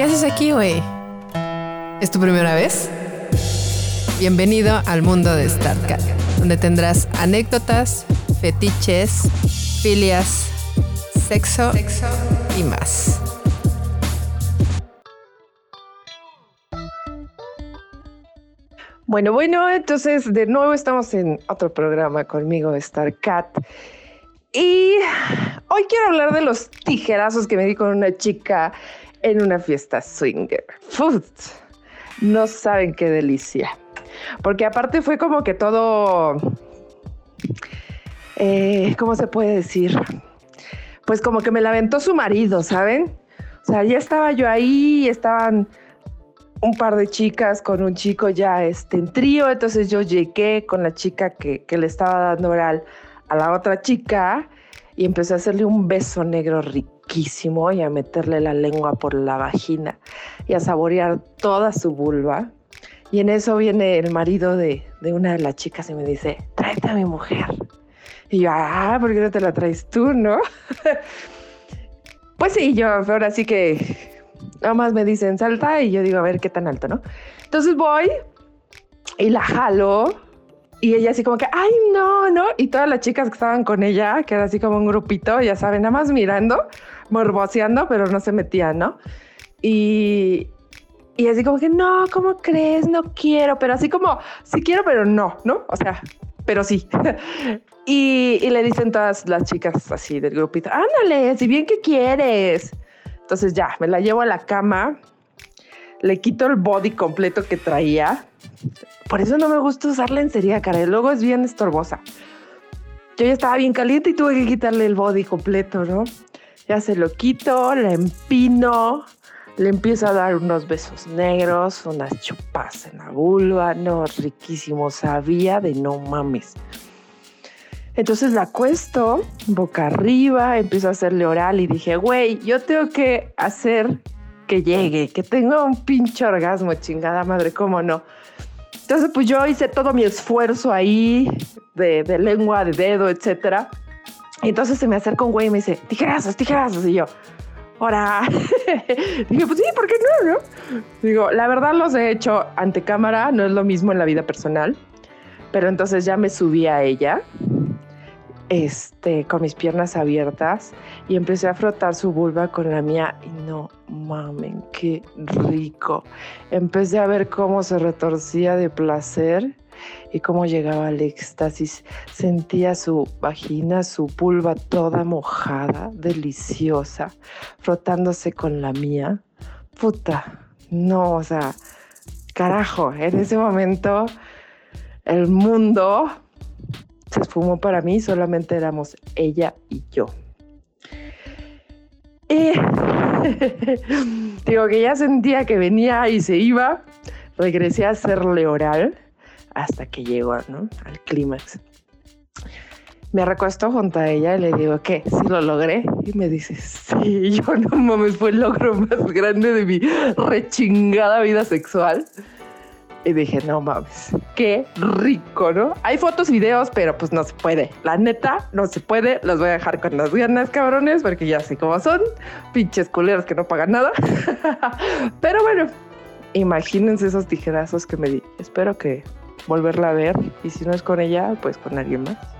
¿Qué haces aquí, güey? ¿Es tu primera vez? Bienvenido al mundo de StarCat, donde tendrás anécdotas, fetiches, filias, sexo, sexo y más. Bueno, bueno, entonces de nuevo estamos en otro programa conmigo, StarCat. Y hoy quiero hablar de los tijerazos que me di con una chica en una fiesta swinger. Food. No saben qué delicia. Porque aparte fue como que todo, eh, ¿cómo se puede decir? Pues como que me la aventó su marido, ¿saben? O sea, ya estaba yo ahí, estaban un par de chicas con un chico ya este, en trío, entonces yo llegué con la chica que, le estaba dando oral a la otra chica y empecé a hacerle un beso negro riquísimo y a meterle la lengua por la vagina y a saborear toda su vulva. Y en eso viene el marido de, de una de las chicas y me dice, tráete a mi mujer. Y yo, ah, ¿por qué no te la traes tú, no? pues sí, yo ahora sí que Nada más me dicen salta y yo digo, a ver qué tan alto, ¿no? Entonces voy y la jalo y ella así como que, ay, no, no. Y todas las chicas que estaban con ella, que era así como un grupito, ya saben, nada más mirando, morboseando, pero no se metían, ¿no? Y, y así como que, no, ¿cómo crees? No quiero, pero así como, sí quiero, pero no, ¿no? O sea, pero sí. y, y, le dicen todas las chicas así del grupito, ándale, si bien que quieres. Entonces ya, me la llevo a la cama, le quito el body completo que traía. Por eso no me gusta usar lencería, cara. Luego es bien estorbosa. Yo ya estaba bien caliente y tuve que quitarle el body completo, ¿no? Ya se lo quito, la empino, le empiezo a dar unos besos negros, unas chupas en la vulva, no, riquísimo, sabía de no mames. Entonces la acuesto boca arriba, empiezo a hacerle oral y dije, güey, yo tengo que hacer que llegue, que tenga un pinche orgasmo, chingada madre, ¿cómo no? Entonces, pues yo hice todo mi esfuerzo ahí de, lengua, de dedo, etcétera. Y entonces se me acerca un güey y me dice, tijerazos, tijerazos. Y yo, ahora. dije, pues sí, ¿por qué no, no? Digo, la verdad los he hecho ante cámara, no es lo mismo en la vida personal. Pero entonces ya me subí a ella este, con mis piernas abiertas y empecé a frotar su vulva con la mía y no mamen, qué rico. Empecé a ver cómo se retorcía de placer y cómo llegaba al éxtasis. Sentía su vagina, su vulva toda mojada, deliciosa, frotándose con la mía. Puta, no, o sea, carajo, en ese momento el mundo se esfumó para mí, solamente éramos ella y yo. Y digo que ya sentía que venía y se iba, regresé a hacerle oral hasta que llegó ¿no? al clímax. Me recuesto junto a ella y le digo, ¿qué? ¿Sí lo logré? Y me dice, sí, yo no mames, fue el logro más grande de mi rechingada vida sexual. Y dije, no mames, qué rico, ¿no? Hay fotos videos, pero pues no se puede. La neta, no se puede. Los voy a dejar con las ganas, cabrones, porque ya sé cómo son. Pinches culeros que no pagan nada. pero bueno, imagínense esos tijerazos que me di. Espero que volverla a ver. Y si no es con ella, pues con alguien más.